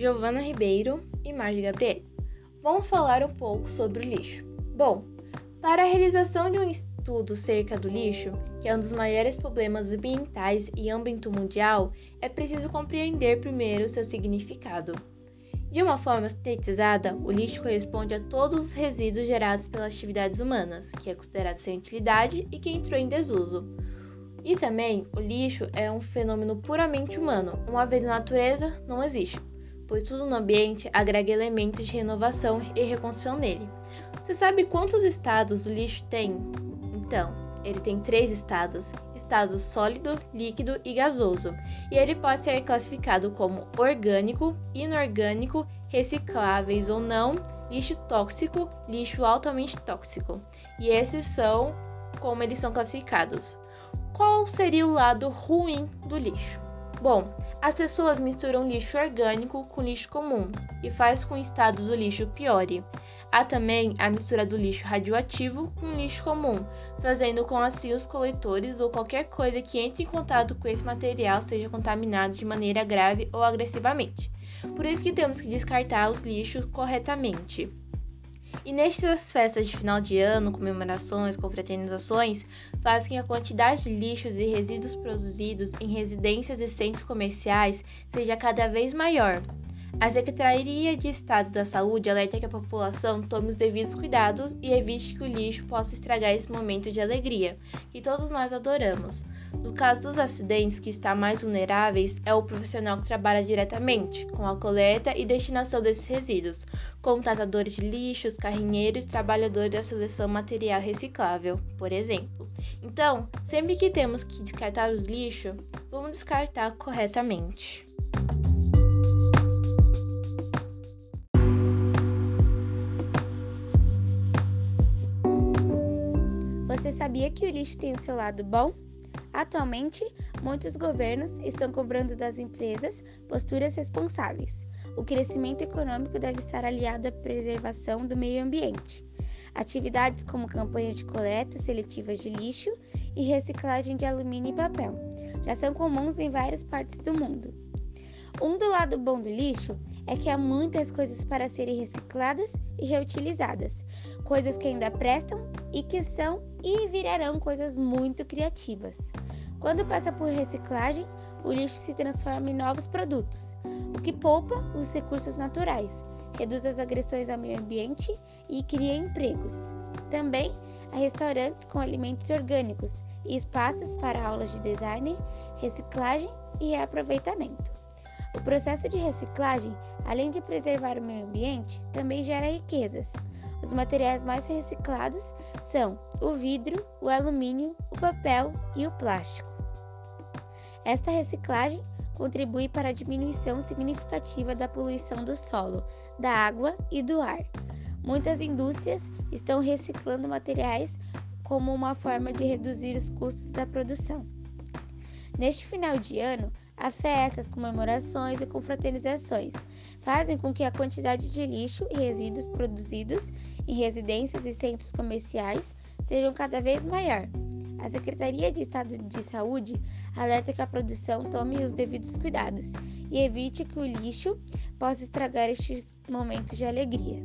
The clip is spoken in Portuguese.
Giovana Ribeiro e Marge Gabriel. Vamos falar um pouco sobre o lixo. Bom, para a realização de um estudo cerca do lixo, que é um dos maiores problemas ambientais e âmbito mundial, é preciso compreender primeiro seu significado. De uma forma sintetizada, o lixo corresponde a todos os resíduos gerados pelas atividades humanas, que é considerado sem utilidade e que entrou em desuso. E também, o lixo é um fenômeno puramente humano, uma vez na natureza não existe, pois tudo no ambiente agrega elementos de renovação e reconstrução nele. Você sabe quantos estados o lixo tem? Então, ele tem três estados: estado sólido, líquido e gasoso, e ele pode ser classificado como orgânico, inorgânico, recicláveis ou não, lixo tóxico, lixo altamente tóxico. E esses são como eles são classificados. Qual seria o lado ruim do lixo? Bom, as pessoas misturam lixo orgânico com lixo comum e faz com o estado do lixo piore. Há também a mistura do lixo radioativo com lixo comum, fazendo com assim os coletores ou qualquer coisa que entre em contato com esse material seja contaminado de maneira grave ou agressivamente. Por isso que temos que descartar os lixos corretamente. E nestas festas de final de ano, comemorações, confraternizações, fazem que a quantidade de lixos e resíduos produzidos em residências e centros comerciais seja cada vez maior. A Secretaria de Estado da Saúde alerta que a população tome os devidos cuidados e evite que o lixo possa estragar esse momento de alegria que todos nós adoramos. No caso dos acidentes que está mais vulneráveis, é o profissional que trabalha diretamente com a coleta e destinação desses resíduos, como tratadores de lixos, carrinheiros trabalhadores da seleção material reciclável, por exemplo. Então, sempre que temos que descartar os lixos, vamos descartar corretamente. Você sabia que o lixo tem o seu lado bom? Atualmente, muitos governos estão cobrando das empresas posturas responsáveis. O crescimento econômico deve estar aliado à preservação do meio ambiente. Atividades como campanha de coleta seletiva de lixo e reciclagem de alumínio e papel já são comuns em várias partes do mundo. Um do lado bom do lixo é que há muitas coisas para serem recicladas e reutilizadas, coisas que ainda prestam e que são e virarão coisas muito criativas. Quando passa por reciclagem, o lixo se transforma em novos produtos, o que poupa os recursos naturais, reduz as agressões ao meio ambiente e cria empregos. Também há restaurantes com alimentos orgânicos e espaços para aulas de design, reciclagem e reaproveitamento. O processo de reciclagem, além de preservar o meio ambiente, também gera riquezas. Os materiais mais reciclados são o vidro, o alumínio, o papel e o plástico. Esta reciclagem contribui para a diminuição significativa da poluição do solo, da água e do ar. Muitas indústrias estão reciclando materiais como uma forma de reduzir os custos da produção. Neste final de ano, há festas, comemorações e confraternizações. Fazem com que a quantidade de lixo e resíduos produzidos em residências e centros comerciais sejam cada vez maior. A Secretaria de Estado de Saúde alerta que a produção tome os devidos cuidados e evite que o lixo possa estragar estes momentos de alegria.